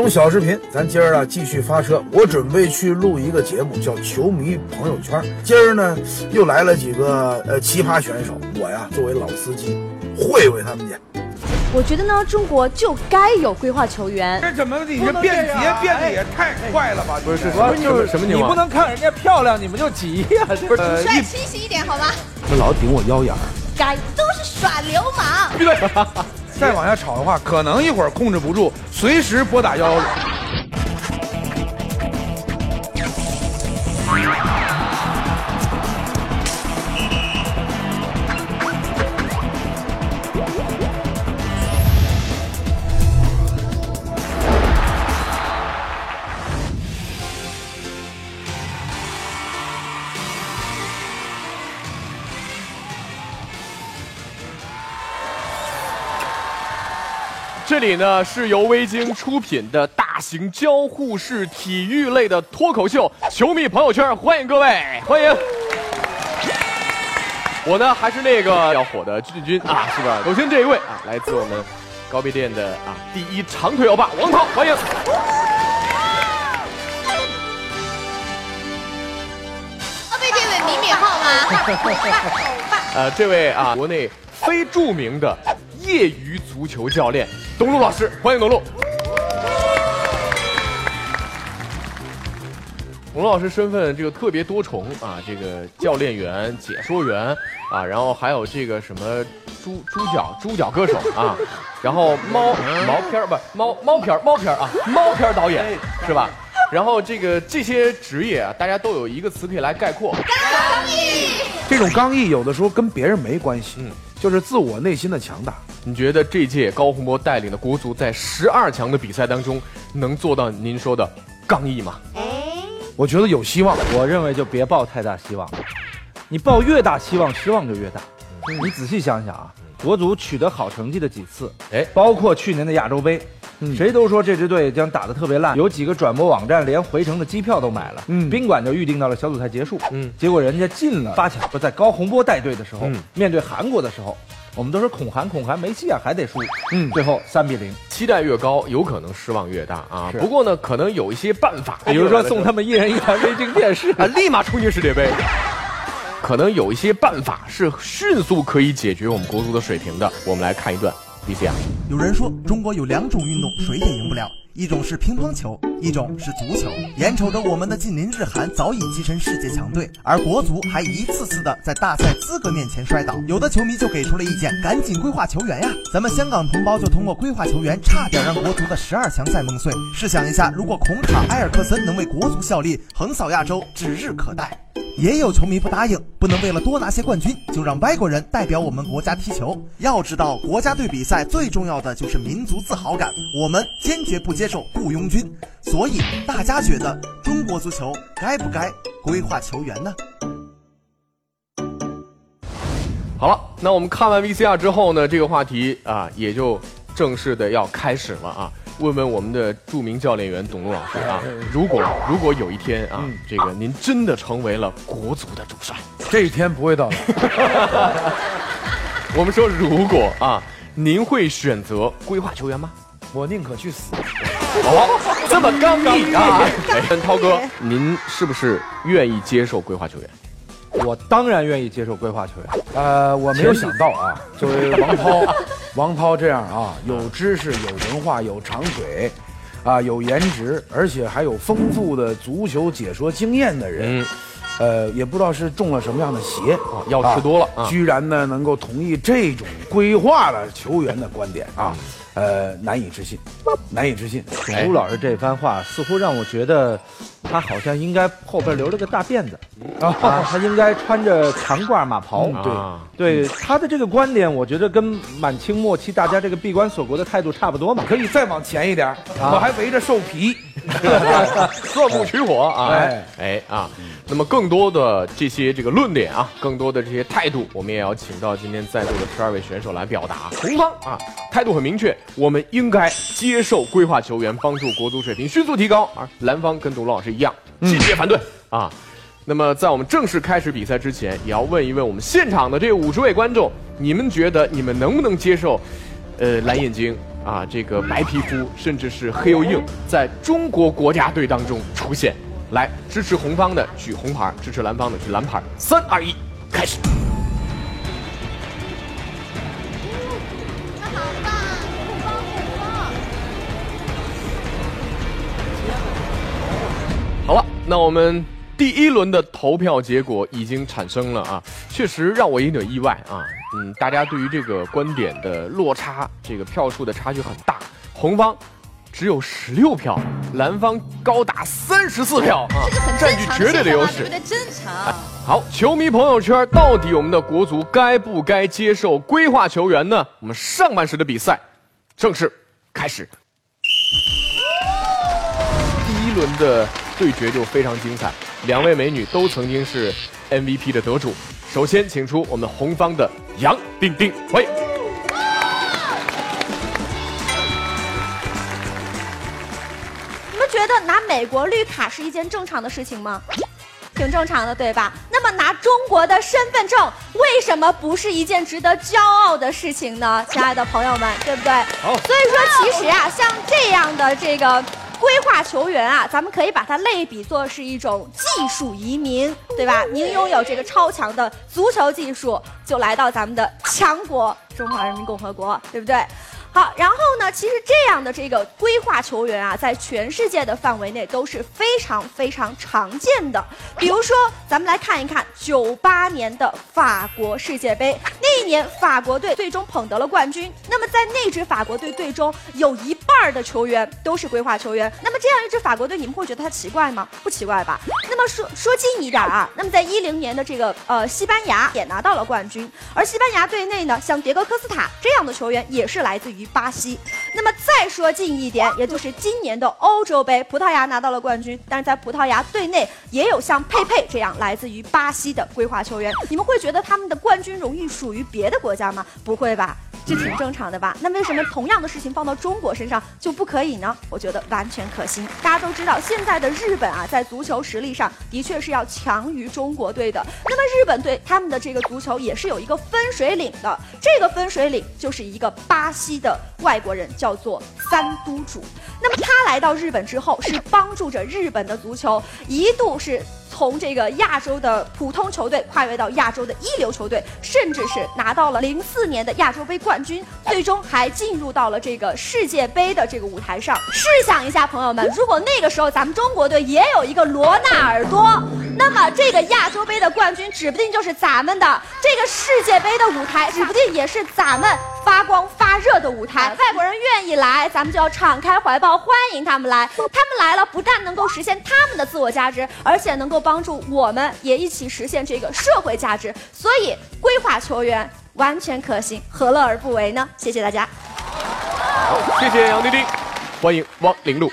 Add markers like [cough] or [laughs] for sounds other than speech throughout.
老董小视频，咱今儿啊继续发车。我准备去录一个节目，叫《球迷朋友圈》。今儿呢又来了几个呃奇葩选手，我呀作为老司机，会会他们去。我觉得呢，中国就该有规划球员。这怎么你这变节变的也太快了吧？不是什么就是什么？你不能看人家漂亮，你们就急呀？不是，帅清晰一点好吗？这老顶我腰眼儿，该都是耍流氓。[laughs] 闭嘴！再往下吵的话，可能一会儿控制不住，随时拨打幺幺零。里呢是由微鲸出品的大型交互式体育类的脱口秀《球迷朋友圈》，欢迎各位，欢迎。我呢还是那个要火的俊君啊，是吧？首先这一位啊，来自我们高碑店的啊第一长腿欧巴王涛，欢迎。高碑店的李敏镐吗？[laughs] [laughs] 呃，这位啊，国内非著名的业余足球教练。董路老师，欢迎董路。董路老师身份这个特别多重啊，这个教练员、解说员啊，然后还有这个什么猪猪脚猪脚歌手啊，[laughs] 然后猫毛片儿不猫猫片儿猫片儿啊 [laughs] 猫片儿导演是吧？然后这个这些职业啊，大家都有一个词可以来概括，[laughs] 刚毅这种刚毅有的时候跟别人没关系，嗯就是自我内心的强大。你觉得这届高洪波带领的国足在十二强的比赛当中，能做到您说的刚毅吗？我觉得有希望。我认为就别抱太大希望，你抱越大希望，失望就越大。你仔细想想啊，国足取得好成绩的几次，哎。包括去年的亚洲杯，谁都说这支队将打得特别烂，有几个转播网站连回程的机票都买了，嗯。宾馆就预定到了小组赛结束，嗯。结果人家进了八强。不在高洪波带队的时候，嗯。面对韩国的时候，我们都说恐韩恐韩没戏啊，还得输，嗯。最后三比零。期待越高，有可能失望越大啊。不过呢，可能有一些办法，比如说送他们一人一台微晶电视。[laughs] 啊，立马冲进世界杯。可能有一些办法是迅速可以解决我们国足的水平的。我们来看一段 B C 啊。有人说，中国有两种运动谁也赢不了，一种是乒乓球，一种是足球。眼瞅着我们的近邻日韩早已跻身世界强队，而国足还一次次的在大赛资格面前摔倒。有的球迷就给出了意见，赶紧规划球员呀！咱们香港同胞就通过规划球员，差点让国足的十二强赛梦碎。试想一下，如果孔卡、埃尔克森能为国足效力，横扫亚洲指日可待。也有球迷不答应，不能为了多拿些冠军就让外国人代表我们国家踢球。要知道，国家队比赛最重要的就是民族自豪感，我们坚决不接受雇佣军。所以，大家觉得中国足球该不该规划球员呢？好了，那我们看完 VCR 之后呢，这个话题啊也就正式的要开始了啊。问问我们的著名教练员董路老师啊，如果如果有一天啊，这个您真的成为了国足的主帅，这一天不会到来。[laughs] 我们说如果啊，您会选择规划球员吗？我宁可去死。哦，这么刚毅啊！[laughs] 哎，涛哥，您是不是愿意接受规划球员？我当然愿意接受规划球员。呃，我没有想到啊，作为 [laughs] 王涛，王涛这样啊，有知识、有文化、有长腿，啊，有颜值，而且还有丰富的足球解说经验的人，嗯呃，也不知道是中了什么样的邪，药吃多了啊居然呢能够同意这种规划了球员的观点啊，呃，难以置信，难以置信。朱老师这番话似乎让我觉得，他好像应该后边留了个大辫子，啊，他应该穿着长褂马袍。对啊对他的这个观点，我觉得跟满清末期大家这个闭关锁国的态度差不多嘛。可以再往前一点，我还围着兽皮。[laughs] [laughs] 钻木取火啊！哎哎啊，那么更多的这些这个论点啊，更多的这些态度，我们也要请到今天在座的十二位选手来表达。红方啊，态度很明确，我们应该接受规划球员，帮助国足水平迅速提高。而蓝方跟董老师一样，坚决反对啊。那么在我们正式开始比赛之前，也要问一问我们现场的这五十位观众，你们觉得你们能不能接受，呃，蓝眼睛啊，这个白皮肤，甚至是黑又硬，在中国国家队当中出现？来，支持红方的举红牌，支持蓝方的举蓝牌。三二一，开始。好棒，很棒很棒。好了，那我们第一轮的投票结果已经产生了啊，确实让我有点意外啊。嗯，大家对于这个观点的落差，这个票数的差距很大。红方只有十六票，蓝方高达三十四票啊，这个很占据绝对的优势？正常。好，球迷朋友圈，到底我们的国足该不该接受规划球员呢？我们上半时的比赛正式开始。第一轮的对决就非常精彩，两位美女都曾经是 MVP 的得主。首先，请出我们红方的杨丁丁，欢迎。拿美国绿卡是一件正常的事情吗？挺正常的，对吧？那么拿中国的身份证，为什么不是一件值得骄傲的事情呢？亲爱的朋友们，对不对？好所以说，其实啊，像这样的这个。规划球员啊，咱们可以把它类比作是一种技术移民，对吧？您拥有这个超强的足球技术，就来到咱们的强国中华人民共和国，对不对？好，然后呢，其实这样的这个规划球员啊，在全世界的范围内都是非常非常常见的。比如说，咱们来看一看九八年的法国世界杯，那一年法国队最终捧得了冠军。那么在那支法国队队中，有一半儿的球员都是规划球员。那么这样一支法国队，你们会觉得它奇怪吗？不奇怪吧？那么说说近一点啊，那么在一零年的这个呃西班牙也拿到了冠军，而西班牙队内呢，像迭戈科斯塔这样的球员也是来自于于巴西。那么再说近一点，也就是今年的欧洲杯，葡萄牙拿到了冠军，但是在葡萄牙队内也有像佩佩这样来自于巴西的规划球员。你们会觉得他们的冠军荣誉属于别的国家吗？不会吧？这挺正常的吧？那为什么同样的事情放到中国身上就不可以呢？我觉得完全可行。大家都知道，现在的日本啊，在足球实力上的确是要强于中国队的。那么日本队他们的这个足球也是有一个分水岭的，这个分水岭就是一个巴西的外国人，叫做三都主。那么他来到日本之后，是帮助着日本的足球一度是。从这个亚洲的普通球队跨越到亚洲的一流球队，甚至是拿到了零四年的亚洲杯冠军，最终还进入到了这个世界杯的这个舞台上。试想一下，朋友们，如果那个时候咱们中国队也有一个罗纳尔多，那么这个亚洲杯的冠军指不定就是咱们的，这个世界杯的舞台。指不定也是咱们发光发热的舞台。外国人愿意来，咱们就要敞开怀抱欢迎他们来。他们来了，不但能够实现他们的自我价值，而且能够帮帮助我们也一起实现这个社会价值。所以，规划球员完全可行，何乐而不为呢？谢谢大家。好，谢谢杨丁丁，欢迎汪玲璐。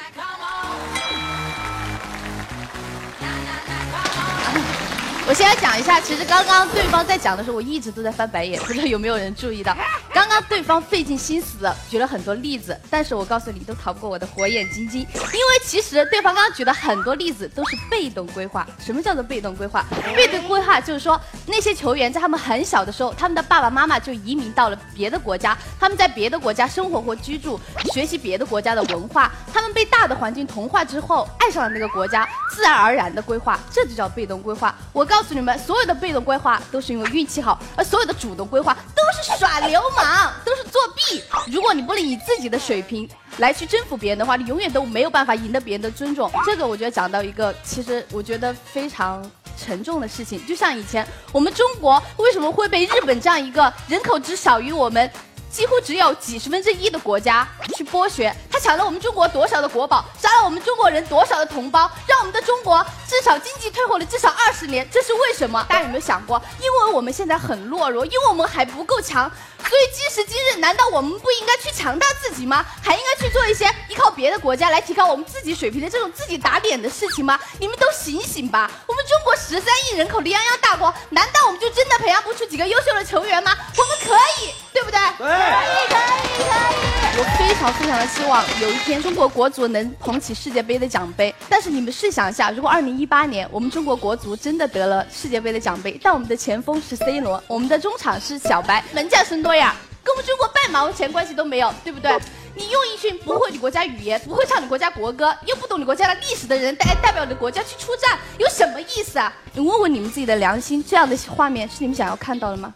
我先来讲一下，其实刚刚对方在讲的时候，我一直都在翻白眼，不知道有没有人注意到。[laughs] 刚刚对方费尽心思的举了很多例子，但是我告诉你，都逃不过我的火眼金睛。因为其实对方刚刚举的很多例子都是被动规划。什么叫做被动规划？被动规划就是说，那些球员在他们很小的时候，他们的爸爸妈妈就移民到了别的国家，他们在别的国家生活或居住，学习别的国家的文化，他们被大的环境同化之后，爱上了那个国家，自然而然的规划，这就叫被动规划。我告诉你们，所有的被动规划都是因为运气好，而所有的主动规划都是耍流氓，都是作弊。如果你不能以自己的水平来去征服别人的话，你永远都没有办法赢得别人的尊重。这个我觉得讲到一个，其实我觉得非常。沉重的事情，就像以前我们中国为什么会被日本这样一个人口只小于我们几乎只有几十分之一的国家去剥削。他抢了我们中国多少的国宝，杀了我们中国人多少的同胞，让我们的中国至少经济退后了至少二十年，这是为什么？大家有没有想过？因为我们现在很懦弱，因为我们还不够强。所以今时今日，难道我们不应该去强大自己吗？还应该去做一些依靠别的国家来提高我们自己水平的这种自己打脸的事情吗？你们都醒醒吧！我们中国十三亿人口的泱泱大国，难道我们就真的培养不出几个优秀的球员吗？我们可以，对不对？对可以，可以，可以。我非非常非常的希望有一天中国国足能捧起世界杯的奖杯。但是你们试想一下，如果二零一八年我们中国国足真的得了世界杯的奖杯，但我们的前锋是 C 罗，我们的中场是小白，门将孙多亚，跟我们中国半毛钱关系都没有，对不对？你用一群不会你国家语言、不会唱你国家国歌、又不懂你国家的历史的人代代表你的国家去出战，有什么意思啊？你问问你们自己的良心，这样的画面是你们想要看到的吗？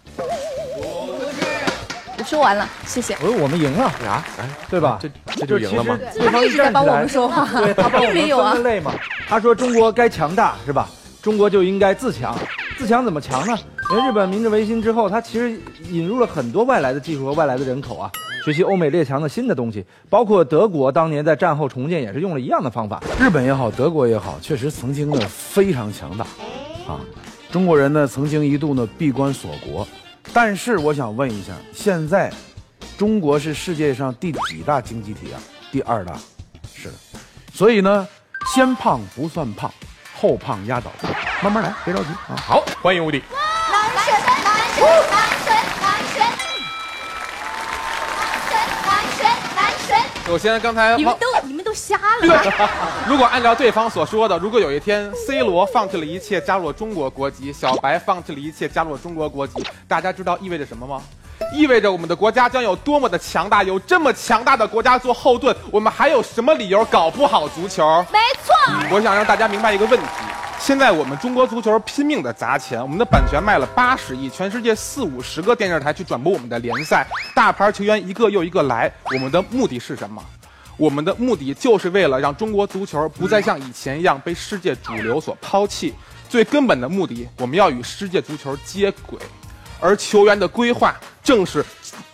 我说完了，谢谢。我说我们赢了，啊，哎，对吧？这这就赢了吗？对方他一直在帮我们说话对他帮我 [laughs] 们并没有啊分类嘛。他说中国该强大是吧？中国就应该自强，自强怎么强呢？因为日本明治维新之后，它其实引入了很多外来的技术和外来的人口啊，学习欧美列强的新的东西，包括德国当年在战后重建也是用了一样的方法。日本也好，德国也好，确实曾经呢非常强大，啊，中国人呢曾经一度呢闭关锁国，但是我想问一下，现在中国是世界上第几大经济体啊？第二大，是的，所以呢，先胖不算胖，后胖压倒胖，慢慢来，别着急啊。好，欢迎吴迪。男神，男神，男神，男神，男神，男神。男神首先，刚才你们汪都瞎了？如果按照对方所说的，如果有一天 C 罗放弃了一切加入了中国国籍，小白放弃了一切加入了中国国籍，大家知道意味着什么吗？意味着我们的国家将有多么的强大，有这么强大的国家做后盾，我们还有什么理由搞不好足球？没错，我想让大家明白一个问题：现在我们中国足球拼命的砸钱，我们的版权卖了八十亿，全世界四五十个电视台去转播我们的联赛，大牌球员一个又一个来，我们的目的是什么？我们的目的就是为了让中国足球不再像以前一样被世界主流所抛弃。最根本的目的，我们要与世界足球接轨，而球员的规划正是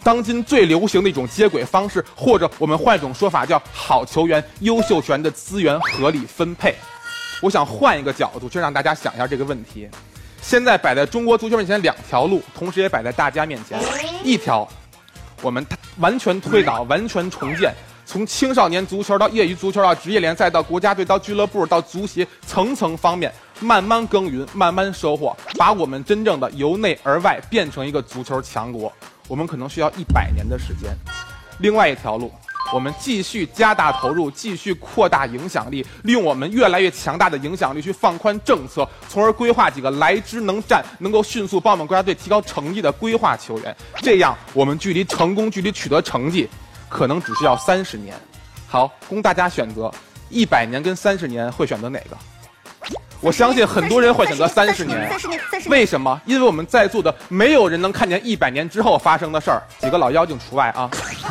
当今最流行的一种接轨方式，或者我们换一种说法叫好球员、优秀球员的资源合理分配。我想换一个角度，去让大家想一下这个问题。现在摆在中国足球面前两条路，同时也摆在大家面前。一条，我们完全推倒、完全重建，从青少年足球到业余足球到职业联赛到国家队到俱乐部到足协层层方面，慢慢耕耘，慢慢收获，把我们真正的由内而外变成一个足球强国。我们可能需要一百年的时间。另外一条路，我们继续加大投入，继续扩大影响力，利用我们越来越强大的影响力去放宽政策，从而规划几个来之能战、能够迅速帮我们国家队提高成绩的规划球员。这样，我们距离成功、距离取得成绩，可能只需要三十年。好，供大家选择，一百年跟三十年会选择哪个？我相信很多人会选择三十年。三十年，三十年。为什么？因为我们在座的没有人能看见一百年之后发生的事儿，几个老妖精除外啊。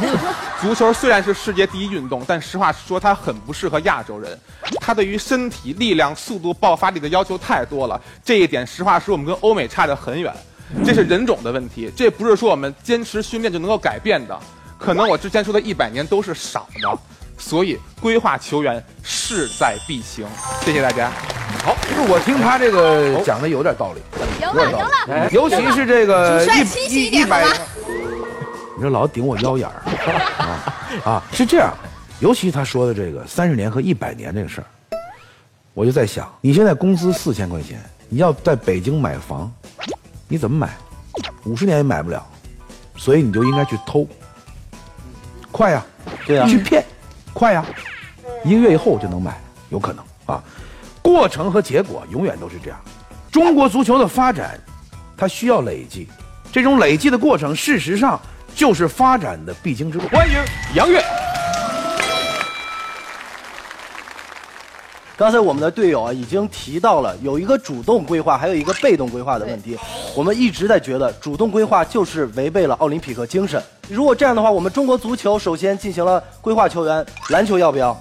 [laughs] 足球虽然是世界第一运动，但实话实说，它很不适合亚洲人。它对于身体力量、速度、爆发力的要求太多了，这一点实话实说，我们跟欧美差得很远。这是人种的问题，这不是说我们坚持训练就能够改变的。可能我之前说的一百年都是少的，所以规划球员势在必行。谢谢大家。好，我听他这个讲的有点道理，赢了，赢了。哎尤其是这个一点好吗你这老顶我腰眼儿 [laughs] 啊啊！是这样，尤其他说的这个三十年和一百年这个事儿，我就在想，你现在工资四千块钱，你要在北京买房，你怎么买？五十年也买不了，所以你就应该去偷，快呀、对呀去骗，快呀、一个月以后就能买，有可能啊。过程和结果永远都是这样。中国足球的发展，它需要累积，这种累积的过程，事实上就是发展的必经之路。欢迎杨越。刚才我们的队友啊已经提到了有一个主动规划，还有一个被动规划的问题。我们一直在觉得主动规划就是违背了奥林匹克精神。如果这样的话，我们中国足球首先进行了规划球员，篮球要不要？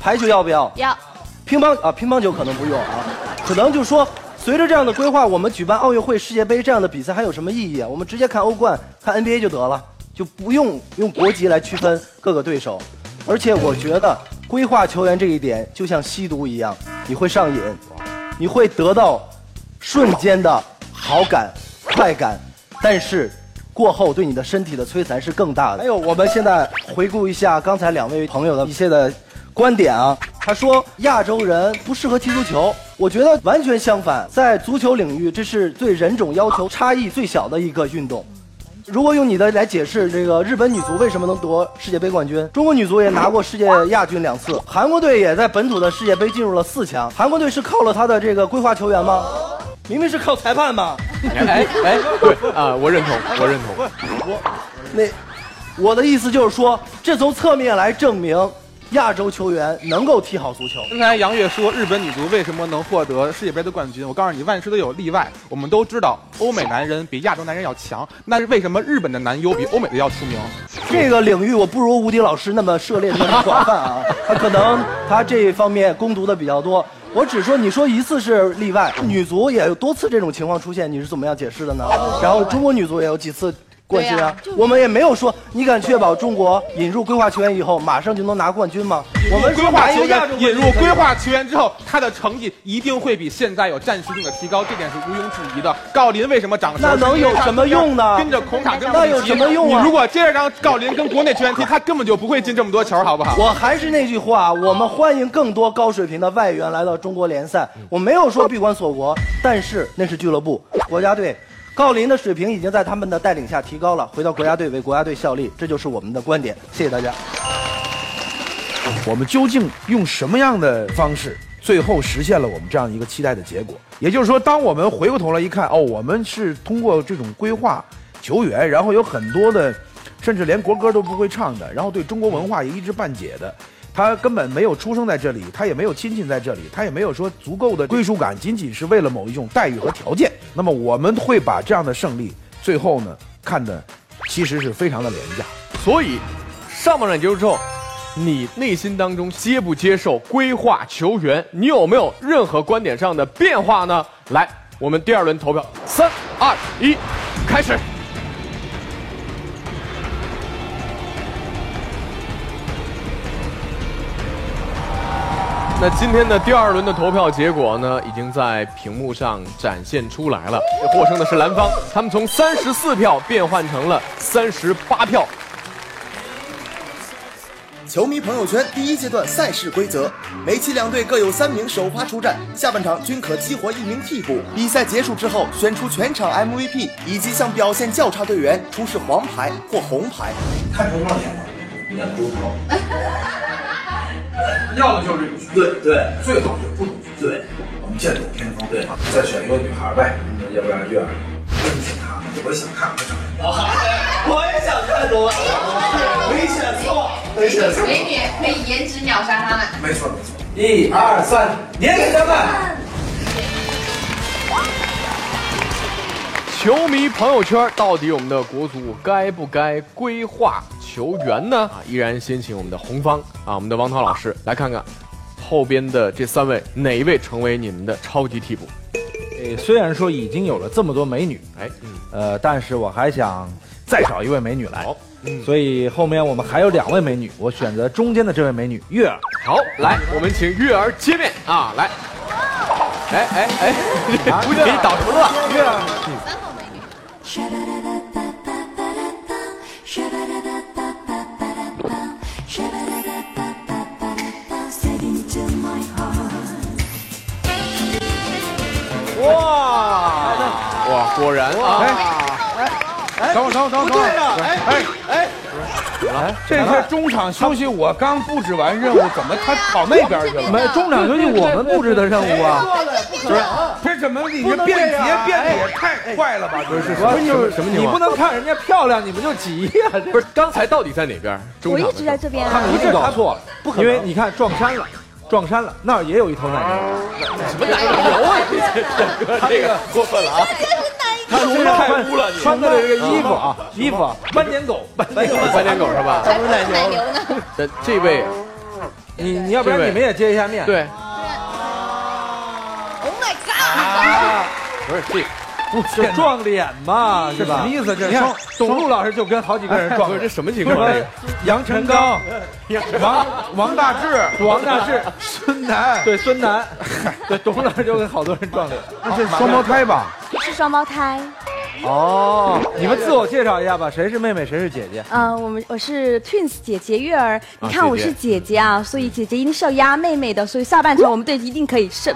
排球要不要？要。乒乓啊，乒乓球可能不用啊，可能就说随着这样的规划，我们举办奥运会、世界杯这样的比赛还有什么意义啊？我们直接看欧冠、看 NBA 就得了，就不用用国籍来区分各个对手。而且我觉得规划球员这一点就像吸毒一样，你会上瘾，你会得到瞬间的好感、快感，但是过后对你的身体的摧残是更大的。还有，我们现在回顾一下刚才两位朋友的一些的观点啊，他说亚洲人不适合踢足球，我觉得完全相反，在足球领域，这是对人种要求差异最小的一个运动。如果用你的来解释这个日本女足为什么能夺世界杯冠军，中国女足也拿过世界亚军两次，韩国队也在本土的世界杯进入了四强。韩国队是靠了他的这个规划球员吗？明明是靠裁判嘛。哎哎，对啊，我认同，我认同。我 [laughs] 那我的意思就是说，这从侧面来证明亚洲球员能够踢好足球。刚才杨越说日本女足为什么能获得世界杯的冠军？我告诉你，万事都有例外。我们都知道欧美男人比亚洲男人要强，那是为什么日本的男优比欧美的要出名？这个领域我不如吴迪老师那么涉猎的那么广泛啊，[laughs] 他可能他这方面攻读的比较多。我只说你说一次是例外，女足也有多次这种情况出现，你是怎么样解释的呢？然后中国女足也有几次冠军啊，我们也没有说你敢确保中国引入规划球员以后马上就能拿冠军吗？我们规划球员引入规划球员之后，他的成绩一定会比现在有战术性的提高，这点是毋庸置疑的。郜林为什么长那能有什么用呢？跟着孔卡跟那有什么用啊？你如果接着让郜林跟国内球员踢，他根本就不会进这么多球，好不好？我还是那句话，我们欢迎更多高水平的外援来到中国联赛。我没有说闭关锁国，但是那是俱乐部，国家队。郜林的水平已经在他们的带领下提高了，回到国家队为国家队效力，这就是我们的观点。谢谢大家。我们究竟用什么样的方式，最后实现了我们这样一个期待的结果？也就是说，当我们回过头来一看，哦，我们是通过这种规划球员，然后有很多的，甚至连国歌都不会唱的，然后对中国文化也一知半解的。他根本没有出生在这里，他也没有亲戚在这里，他也没有说足够的归属感，仅仅是为了某一种待遇和条件。那么我们会把这样的胜利，最后呢看的其实是非常的廉价。所以上半场结束之后，你内心当中接不接受规划球员？你有没有任何观点上的变化呢？来，我们第二轮投票，三二一，开始。那今天的第二轮的投票结果呢，已经在屏幕上展现出来了。获胜的是蓝方，他们从三十四票变换成了三十八票。球迷朋友圈第一阶段赛事规则：每期两队各有三名首发出战，下半场均可激活一名替补。比赛结束之后，选出全场 MVP，以及向表现较差队员出示黄牌或红牌。看中上钱了，演足球。[laughs] 要的就是这种对对，最好就不赌对，我们剑走偏锋，对，再选一个女孩呗，要不然月儿真挺看，我想看看长得。我也想看多，没选错，没选错。美女可以颜值秒杀他们。没错没错，一二三，年给他们。球迷朋友圈，到底我们的国足该不该规划球员呢？啊，依然先请我们的红方啊，我们的王涛老师来看看后边的这三位哪一位成为你们的超级替补？哎，虽然说已经有了这么多美女，哎，呃，但是我还想再找一位美女来，好嗯所以后面我们还有两位美女，我选择中间的这位美女月儿。好，来，我们请月儿接面啊，来，哎哎哎，不给你捣什么乱？月儿。哇果然啊！哎，等会儿，等会儿，等会儿，对呀，哎哎哎，来，这是中场休息，我刚布置完任务，怎么他跑那边去了？没，中场休息我们布置的任务啊。不是，这怎么你这变节变的也太快了吧？不是，什么什么你不能看人家漂亮，你们就急呀？不是，刚才到底在哪边？我一直在这边啊。他们一定搞错了，不可能，因为你看撞衫了。撞衫了，那儿也有一头奶牛。什么奶牛啊？这这个过分了啊！他身上太污了，穿的这个衣服啊，衣服斑点狗，斑点狗，斑点狗是吧？还不是奶牛呢？这这位，你你要不然你们也接一下面。对。Oh my god！不是这不就撞脸嘛，是吧？这什么意思这双董路老师就跟好几个人撞脸，不是这什么情况？杨晨刚、王王大治、王大治、孙楠，对孙楠，对董路老师就跟好多人撞脸。那是双胞胎吧？是双胞胎。哦，你们自我介绍一下吧，谁是妹妹，谁是姐姐？嗯、我们我是 Twins 姐姐月儿，你看我是姐姐啊，所以姐姐一定是要压妹妹的，所以下半场我们队一定可以胜。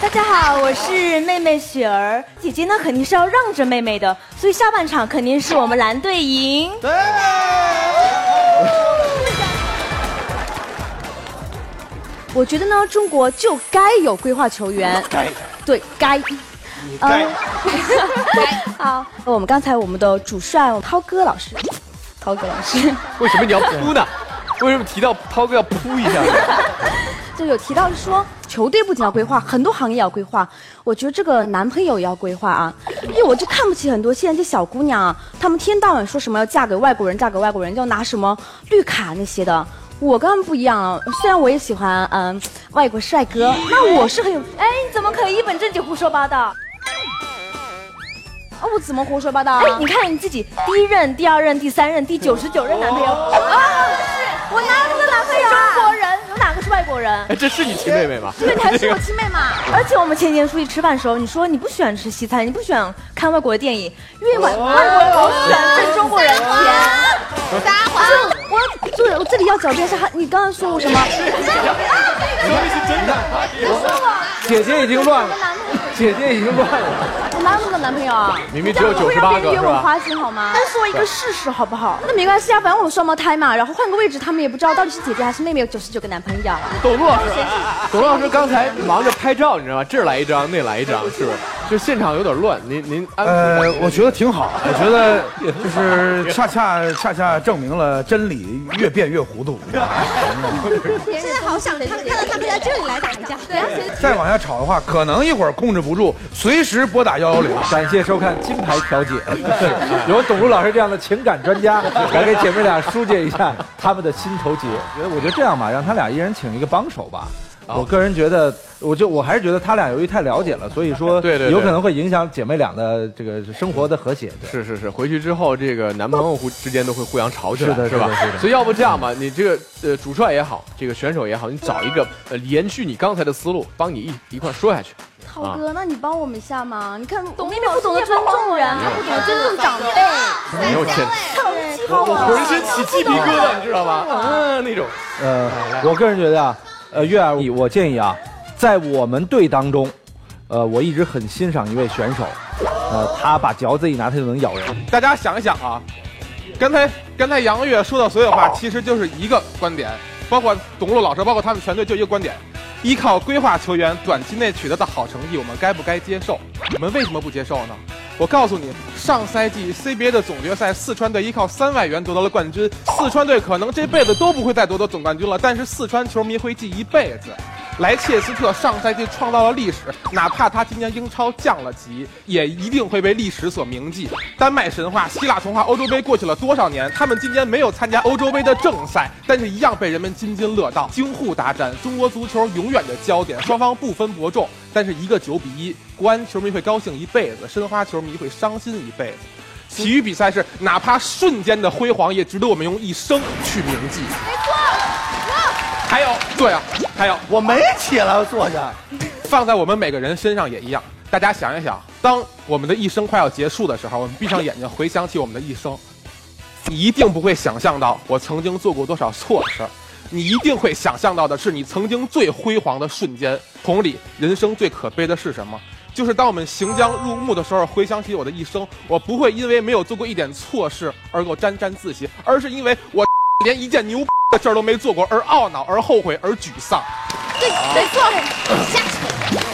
大家好，我是妹妹雪儿，姐姐呢肯定是要让着妹妹的，所以下半场肯定是我们蓝队赢。对。我觉得呢，中国就该有规划球员。该。对，该。该嗯 [laughs] 好，我们刚才我们的主帅涛哥老师，涛哥老师为什么你要 [laughs] 扑呢？为什么提到涛哥要扑一下呢？[laughs] 就有提到说，球队不仅要规划，很多行业也要规划。我觉得这个男朋友也要规划啊，因为我就看不起很多现在这小姑娘啊，她们天到晚说什么要嫁给外国人，嫁给外国人，要拿什么绿卡那些的。我跟他们不一样啊，虽然我也喜欢嗯外国帅哥，那我是很有哎，你怎么可以一本正经胡说八道？啊，我怎么胡说八道啊？哎，你看你自己第一任、第二任、第三任、第九十九任男朋友啊，哎，这是你亲妹妹吗？对，你还是我亲妹嘛。而且我们前几天出去吃饭的时候，你说你不喜欢吃西餐，你不喜欢看外国的电影，因为外外国人老喜欢挣中国人钱。撒谎！我就是我这里要狡辩一下，你刚刚说我什么？是真的。姐姐已经乱了，姐姐已经乱了。我哪有那么多男朋友啊？明明只有这样不会98让别人个是吧觉得我花心好吗？但是说一个事实好不好？那没关系啊，反正我们双胞胎嘛，然后换个位置，他们也不知道到底是姐姐还是妹妹有九十九个男朋友。董路老师，董路老师刚才忙着拍照，你知道吗？这儿来一张，那来一张，是不是？就现场有点乱，您您安呃，我觉得挺好，我觉得就是恰恰恰恰证明了真理越变越糊涂。现在好想他们看到他们在这里来打架。对啊，再往下吵的话，可能一会儿控制不住，随时拨打幺幺零。感谢收看《金牌调解》，有董路老师这样的情感专家来给姐妹俩疏解一下他们的心头结。觉得我觉得这样吧，让他俩一人请一个帮手吧。我个人觉得，我就我还是觉得他俩由于太了解了，所以说对对对有可能会影响姐妹俩的这个生活的和谐。是是是，回去之后这个男朋友互之间都会互相吵起来，是的是吧是的是的所以要不这样吧，你这个呃主帅也好，这个选手也好，你找一个呃延续你刚才的思路，帮你一一块说下去。涛哥，那你帮我们一下嘛？你看，我妹妹不懂得尊重人，她不懂得尊重长辈，没有欠，看我！浑身起鸡皮疙瘩，你知道吗？嗯，那种。呃，我个人觉得啊，呃，月儿，我建议啊，在我们队当中，呃，我一直很欣赏一位选手，呃，他把嚼子一拿，他就能咬人。大家想一想啊，刚才刚才杨月说的所有话，其实就是一个观点，包括董路老师，包括他们全队就一个观点：依靠规划球员短期内取得的好成绩，我们该不该接受？我们为什么不接受呢？我告诉你，上赛季 CBA 的总决赛，四川队依靠三外援夺得了冠军。四川队可能这辈子都不会再夺得总冠军了，但是四川球迷会记一辈子。莱切斯特上赛季创造了历史，哪怕他今年英超降了级，也一定会被历史所铭记。丹麦神话、希腊童话、欧洲杯过去了多少年？他们今年没有参加欧洲杯的正赛，但是一样被人们津津乐道。京沪大战，中国足球永远的焦点，双方不分伯仲，但是一个九比一，国安球迷会高兴一辈子，申花球迷会伤心一辈子。体育比赛是哪怕瞬间的辉煌，也值得我们用一生去铭记。没错，还有，对啊，还有，我没起来，我坐下。放在我们每个人身上也一样。大家想一想，当我们的一生快要结束的时候，我们闭上眼睛回想起我们的一生，你一定不会想象到我曾经做过多少错事儿，你一定会想象到的是你曾经最辉煌的瞬间。同理，人生最可悲的是什么？就是当我们行将入墓的时候，回想起我的一生，我不会因为没有做过一点错事而够沾沾自喜，而是因为我连一件牛的事儿都没做过而懊恼、而后悔、而沮丧。对，没错，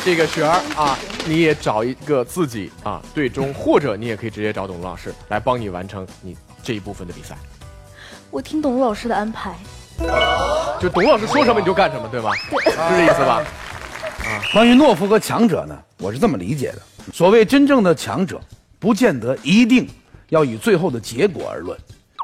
这个雪儿啊，你也找一个自己啊队中，或者你也可以直接找董路老师来帮你完成你这一部分的比赛。我听董路老师的安排。就董路老师说什么你就干什么，对吧？对是这意思吧？[laughs] 啊关于懦夫和强者呢，我是这么理解的：所谓真正的强者，不见得一定要以最后的结果而论。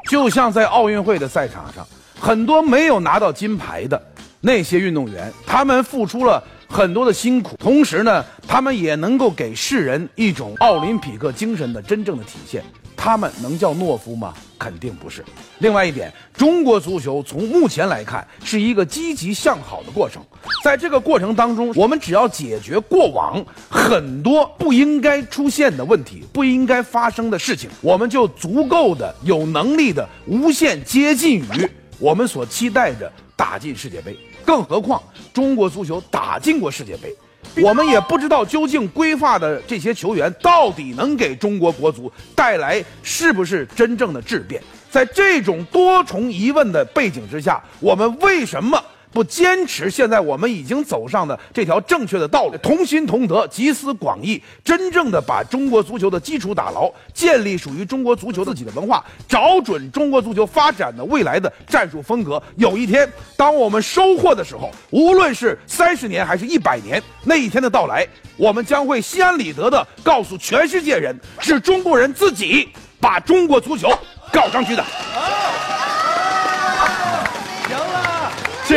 就像在奥运会的赛场上，很多没有拿到金牌的那些运动员，他们付出了很多的辛苦，同时呢，他们也能够给世人一种奥林匹克精神的真正的体现。他们能叫懦夫吗？肯定不是。另外一点，中国足球从目前来看是一个积极向好的过程，在这个过程当中，我们只要解决过往很多不应该出现的问题、不应该发生的事情，我们就足够的有能力的无限接近于我们所期待的打进世界杯。更何况，中国足球打进过世界杯。我们也不知道究竟规划的这些球员到底能给中国国足带来是不是真正的质变。在这种多重疑问的背景之下，我们为什么？不坚持现在我们已经走上的这条正确的道路，同心同德，集思广益，真正的把中国足球的基础打牢，建立属于中国足球自己的文化，找准中国足球发展的未来的战术风格。有一天，当我们收获的时候，无论是三十年还是一百年，那一天的到来，我们将会心安理得的告诉全世界人，是中国人自己把中国足球搞上去的。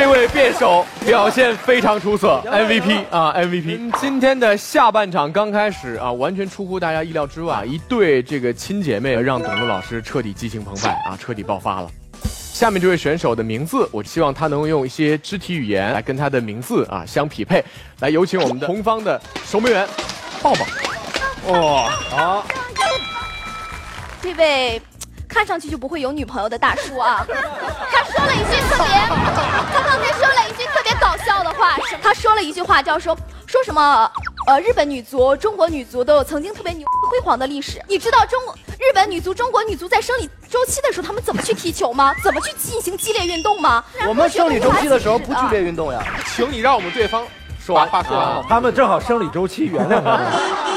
这位辩手表现非常出色，MVP 啊 MVP。今天的下半场刚开始啊，完全出乎大家意料之外，一对这个亲姐妹让董路老师彻底激情澎湃啊，彻底爆发了。下面这位选手的名字，我希望他能用一些肢体语言来跟他的名字啊相匹配。来，有请我们的红方的守门员抱抱。哇，好，这位。看上去就不会有女朋友的大叔啊！[laughs] 他说了一句特别，他刚才说了一句特别搞笑的话，他说了一句话叫说说什么？呃，日本女足、中国女足都有曾经特别牛辉煌的历史。你知道中日本女足、中国女足在生理周期的时候，他们怎么去踢球吗？怎么去进行激烈运动吗？我们生理周期的时候不剧烈运动呀。请你让我们对方说完话说完，他们正好生理周期，原谅他们。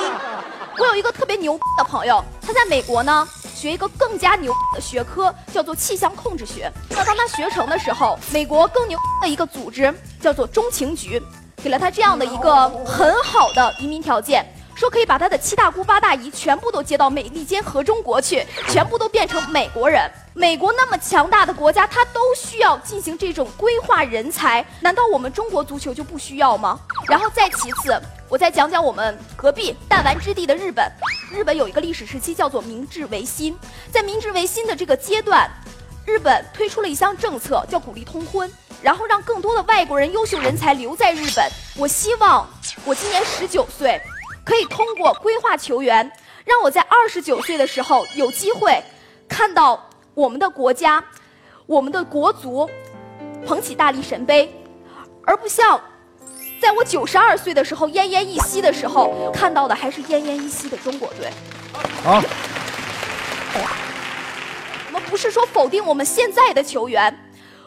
[laughs] 我有一个特别牛的朋友，他在美国呢。学一个更加牛的学科，叫做气象控制学。那当他学成的时候，美国更牛的一个组织叫做中情局，给了他这样的一个很好的移民条件，说可以把他的七大姑八大姨全部都接到美利坚合众国去，全部都变成美国人。美国那么强大的国家，它都需要进行这种规划人才，难道我们中国足球就不需要吗？然后再其次，我再讲讲我们隔壁弹丸之地的日本。日本有一个历史时期叫做明治维新，在明治维新的这个阶段，日本推出了一项政策，叫鼓励通婚，然后让更多的外国人优秀人才留在日本。我希望我今年十九岁，可以通过规划球员，让我在二十九岁的时候有机会看到。我们的国家，我们的国足，捧起大力神杯，而不像在我九十二岁的时候奄奄一息的时候看到的还是奄奄一息的中国队。好，我们不是说否定我们现在的球员，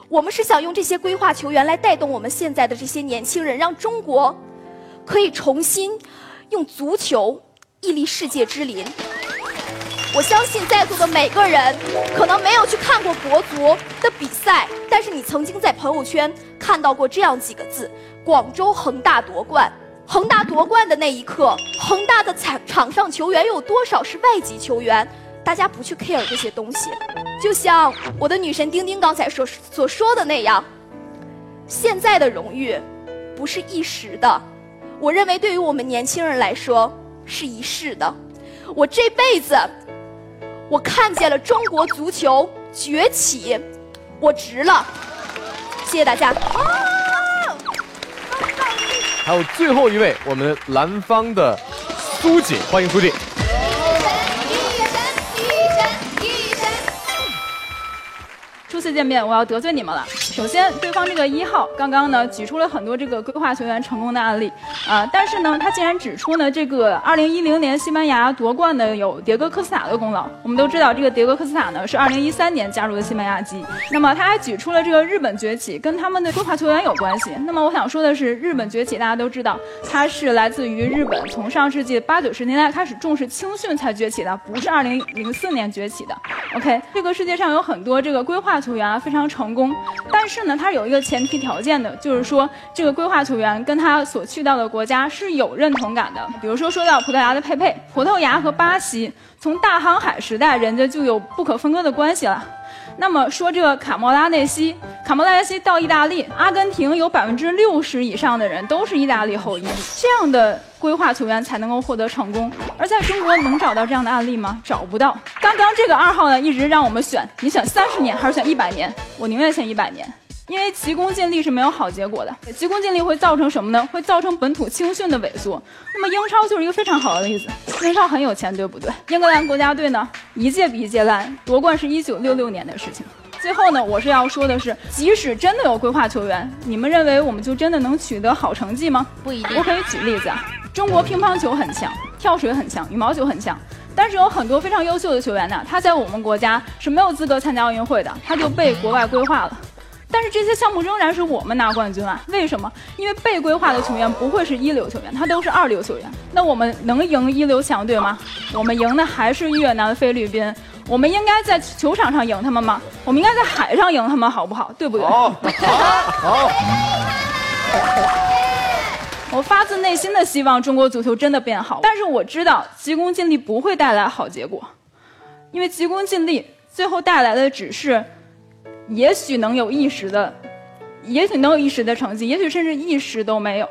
我们是想用这些规划球员来带动我们现在的这些年轻人，让中国可以重新用足球屹立世界之林。我相信在座的每个人可能没有去看过国足的比赛，但是你曾经在朋友圈看到过这样几个字：广州恒大夺冠。恒大夺冠的那一刻，恒大的场场上球员有多少是外籍球员？大家不去 care 这些东西。就像我的女神丁丁刚才所所说的那样，现在的荣誉不是一时的，我认为对于我们年轻人来说是一世的。我这辈子。我看见了中国足球崛起，我值了，谢谢大家。还有最后一位，我们蓝方的苏锦，欢迎苏锦。初次见面，我要得罪你们了。首先，对方这个一号刚刚呢举出了很多这个规划球员成功的案例啊，但是呢，他竟然指出呢这个2010年西班牙夺冠的有迭戈·科斯塔的功劳。我们都知道这个迭戈·科斯塔呢是2013年加入的西班牙籍。那么他还举出了这个日本崛起跟他们的规划球员有关系。那么我想说的是，日本崛起大家都知道，它是来自于日本从上世纪八九十年代开始重视青训才崛起的，不是2004年崛起的。OK，这个世界上有很多这个规划球员啊非常成功，但是呢，他有一个前提条件的，就是说这个规划球员跟他所去到的国家是有认同感的。比如说说到葡萄牙的佩佩，葡萄牙和巴西从大航海时代人家就有不可分割的关系了。那么说这个卡莫拉内西，卡莫拉内西到意大利，阿根廷有百分之六十以上的人都是意大利后裔，这样的规划球员才能够获得成功。而在中国能找到这样的案例吗？找不到。刚刚这个二号呢，一直让我们选，你选三十年还是选一百年？我宁愿选一百年。因为急功近利是没有好结果的，急功近利会造成什么呢？会造成本土青训的萎缩。那么英超就是一个非常好的例子，英超很有钱，对不对？英格兰国家队呢，一届比一届烂，夺冠是一九六六年的事情。最后呢，我是要说的是，即使真的有规划球员，你们认为我们就真的能取得好成绩吗？不一定。我可以举例子啊，中国乒乓球很强，跳水很强，羽毛球很强，但是有很多非常优秀的球员呢，他在我们国家是没有资格参加奥运会的，他就被国外规划了。但是这些项目仍然是我们拿冠军啊？为什么？因为被规划的球员不会是一流球员，他都是二流球员。那我们能赢一流强队吗？我们赢的还是越南、菲律宾。我们应该在球场上赢他们吗？我们应该在海上赢他们，好不好？对不对？[laughs] 好，好。我发自内心的希望中国足球真的变好，但是我知道急功近利不会带来好结果，因为急功近利最后带来的只是。也许能有一时的，也许能有一时的成绩，也许甚至一时都没有。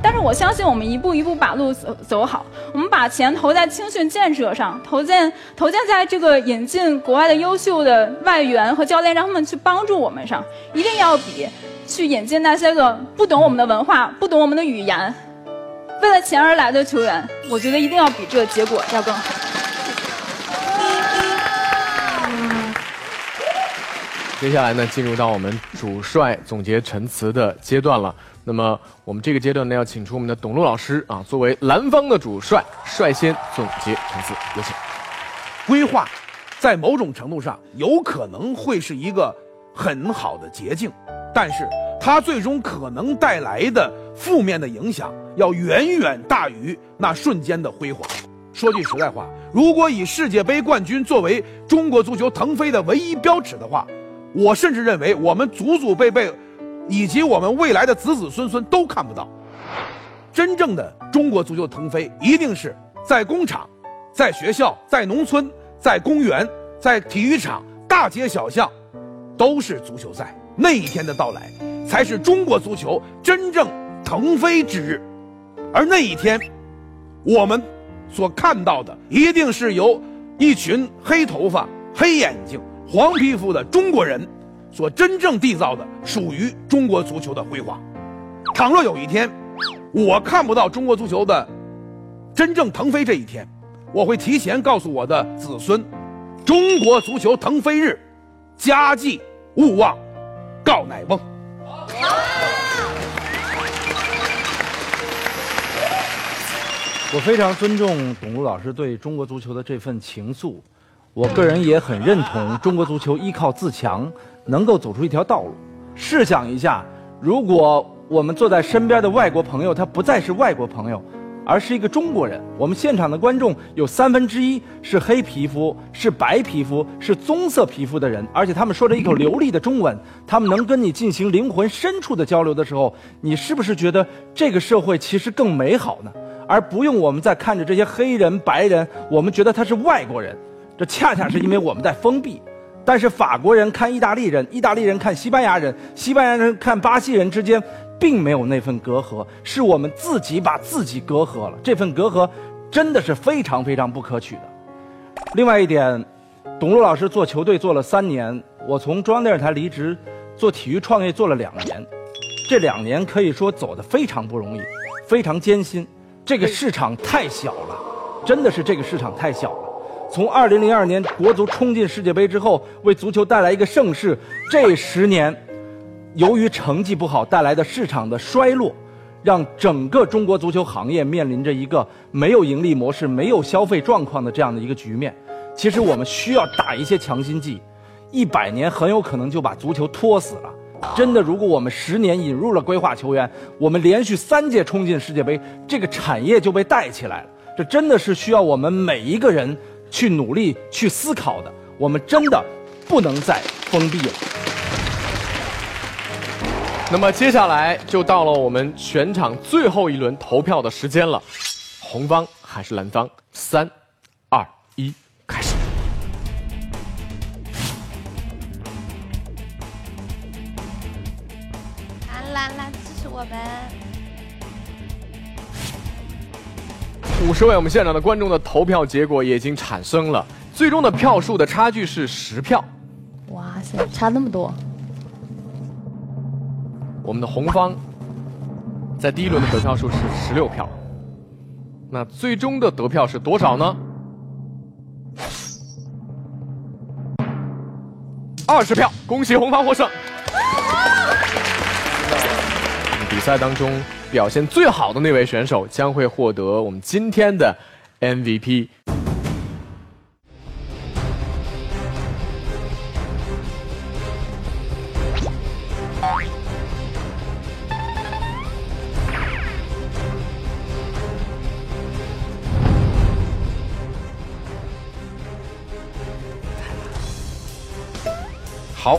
但是我相信，我们一步一步把路走走好，我们把钱投在青训建设上，投进投建在这个引进国外的优秀的外援和教练，让他们去帮助我们上，一定要比去引进那些个不懂我们的文化、不懂我们的语言、为了钱而来的球员，我觉得一定要比这个结果要更好。接下来呢，进入到我们主帅总结陈词的阶段了。那么我们这个阶段呢，要请出我们的董路老师啊，作为蓝方的主帅，率先总结陈词，有请。规划，在某种程度上有可能会是一个很好的捷径，但是它最终可能带来的负面的影响要远远大于那瞬间的辉煌。说句实在话，如果以世界杯冠军作为中国足球腾飞的唯一标尺的话，我甚至认为，我们祖祖辈辈，以及我们未来的子子孙孙都看不到，真正的中国足球腾飞，一定是在工厂、在学校、在农村、在公园、在体育场，大街小巷，都是足球赛。那一天的到来，才是中国足球真正腾飞之日。而那一天，我们所看到的，一定是由一群黑头发、黑眼睛。黄皮肤的中国人所真正缔造的属于中国足球的辉煌。倘若有一天我看不到中国足球的真正腾飞这一天，我会提前告诉我的子孙：中国足球腾飞日，家祭勿忘告乃翁。我非常尊重董路老师对中国足球的这份情愫。我个人也很认同中国足球依靠自强能够走出一条道路。试想一下，如果我们坐在身边的外国朋友他不再是外国朋友，而是一个中国人，我们现场的观众有三分之一是黑皮肤、是白皮肤、是棕色皮肤的人，而且他们说着一口流利的中文，他们能跟你进行灵魂深处的交流的时候，你是不是觉得这个社会其实更美好呢？而不用我们在看着这些黑人、白人，我们觉得他是外国人。这恰恰是因为我们在封闭，但是法国人看意大利人，意大利人看西班牙人，西班牙人看巴西人之间，并没有那份隔阂，是我们自己把自己隔阂了。这份隔阂真的是非常非常不可取的。另外一点，董路老师做球队做了三年，我从中央电视台离职，做体育创业做了两年，这两年可以说走得非常不容易，非常艰辛。这个市场太小了，真的是这个市场太小了。从二零零二年国足冲进世界杯之后，为足球带来一个盛世。这十年，由于成绩不好带来的市场的衰落，让整个中国足球行业面临着一个没有盈利模式、没有消费状况的这样的一个局面。其实我们需要打一些强心剂，一百年很有可能就把足球拖死了。真的，如果我们十年引入了规划球员，我们连续三届冲进世界杯，这个产业就被带起来了。这真的是需要我们每一个人。去努力去思考的我们真的不能再封闭了。那么接下来就到了我们全场最后一轮投票的时间了红方还是蓝方？三二一开始。蓝蓝来支持我们。五十位我们现场的观众的投票结果也已经产生了，最终的票数的差距是十票。哇塞，差那么多！我们的红方在第一轮的得票数是十六票，那最终的得票是多少呢？二十票，恭喜红方获胜。比赛当中表现最好的那位选手将会获得我们今天的 MVP。好，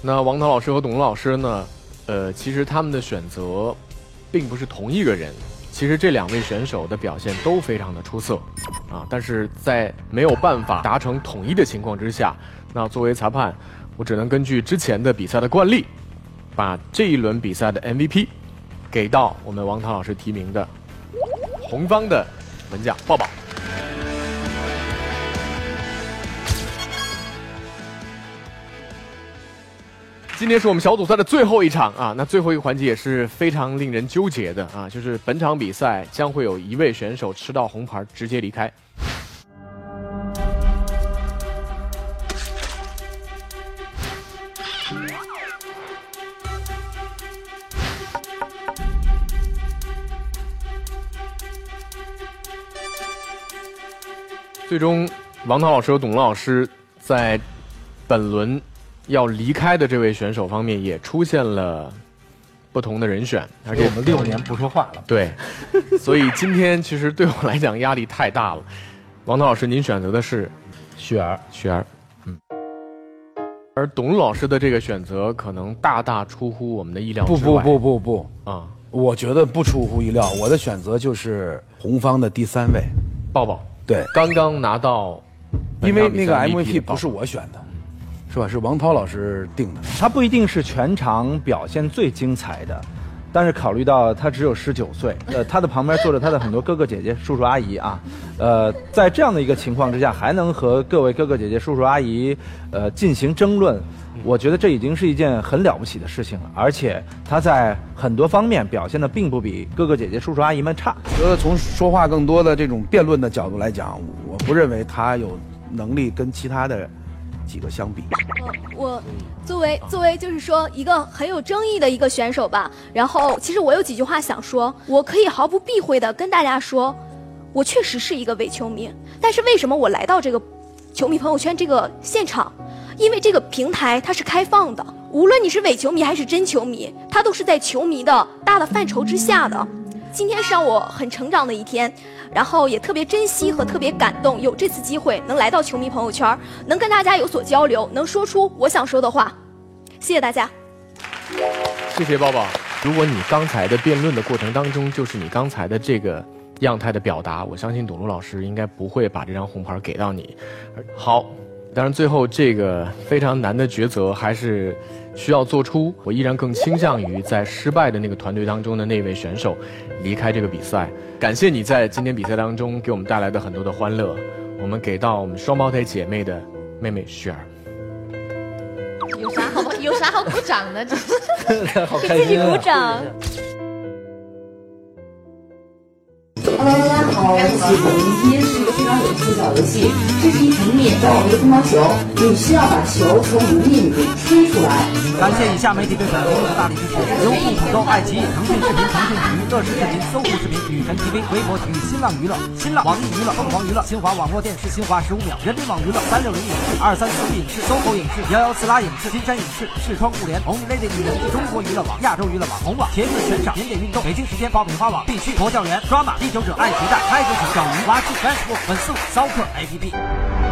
那王涛老师和董龙老师呢？呃，其实他们的选择并不是同一个人。其实这两位选手的表现都非常的出色，啊，但是在没有办法达成统一的情况之下，那作为裁判，我只能根据之前的比赛的惯例，把这一轮比赛的 MVP 给到我们王涛老师提名的红方的门将抱抱。今天是我们小组赛的最后一场啊，那最后一个环节也是非常令人纠结的啊，就是本场比赛将会有一位选手吃到红牌直接离开。最终，王涛老师和董老师在本轮。要离开的这位选手方面也出现了不同的人选，而且我们六年不说话了。对，所以今天其实对我来讲压力太大了。王涛老师，您选择的是雪儿，雪儿，嗯。而董老师的这个选择可能大大出乎我们的意料不不不不不啊！我觉得不出乎意料，我的选择就是红方的第三位，抱抱。对，刚刚拿到，因为那个 MVP 不是我选的。是吧？是王涛老师定的。他不一定是全场表现最精彩的，但是考虑到他只有十九岁，呃，他的旁边坐着他的很多哥哥姐姐、叔叔阿姨啊，呃，在这样的一个情况之下，还能和各位哥哥姐姐、叔叔阿姨，呃，进行争论，我觉得这已经是一件很了不起的事情了。而且他在很多方面表现的并不比哥哥姐姐、叔叔阿姨们差。觉得从说话更多的这种辩论的角度来讲，我不认为他有能力跟其他的。几个相比，我作为作为就是说一个很有争议的一个选手吧，然后其实我有几句话想说，我可以毫不避讳的跟大家说，我确实是一个伪球迷，但是为什么我来到这个球迷朋友圈这个现场？因为这个平台它是开放的，无论你是伪球迷还是真球迷，它都是在球迷的大的范畴之下的。今天是让我很成长的一天。然后也特别珍惜和特别感动，有这次机会能来到球迷朋友圈，能跟大家有所交流，能说出我想说的话。谢谢大家。谢谢抱抱。如果你刚才的辩论的过程当中，就是你刚才的这个样态的表达，我相信董路老师应该不会把这张红牌给到你。好，当然最后这个非常难的抉择还是。需要做出，我依然更倾向于在失败的那个团队当中的那位选手离开这个比赛。感谢你在今天比赛当中给我们带来的很多的欢乐。我们给到我们双胞胎姐妹的妹妹雪儿。有啥好有啥好鼓掌的？这是好开心，给自己鼓掌。Hello，大家好，我是喜欢明天是一个非常小游戏。这是一平面装有一个乒乓球，你需要把球从里面里吹出来。感谢以下媒体对本节目的大力支持：优酷、土豆、爱奇艺、腾讯视频、腾讯体育、乐视视频、搜狐视频、女神 TV、微博体育、新浪娱乐、新浪网易娱乐、凤凰娱乐、新华网络电视、新华十五秒、人民网娱乐、三六零影视、二三四五影视、SOHO 影视、幺幺四拉影视、金山影视、视窗互联、红 lady 女人、中国娱乐网、亚洲娱乐网、红网、茄子全场、点点运动、北京时间爆米花网、必须佛教员、抓马、地球者、爱皮蛋、开始者、小鱼、挖机、Facebook 粉丝、骚客 APP。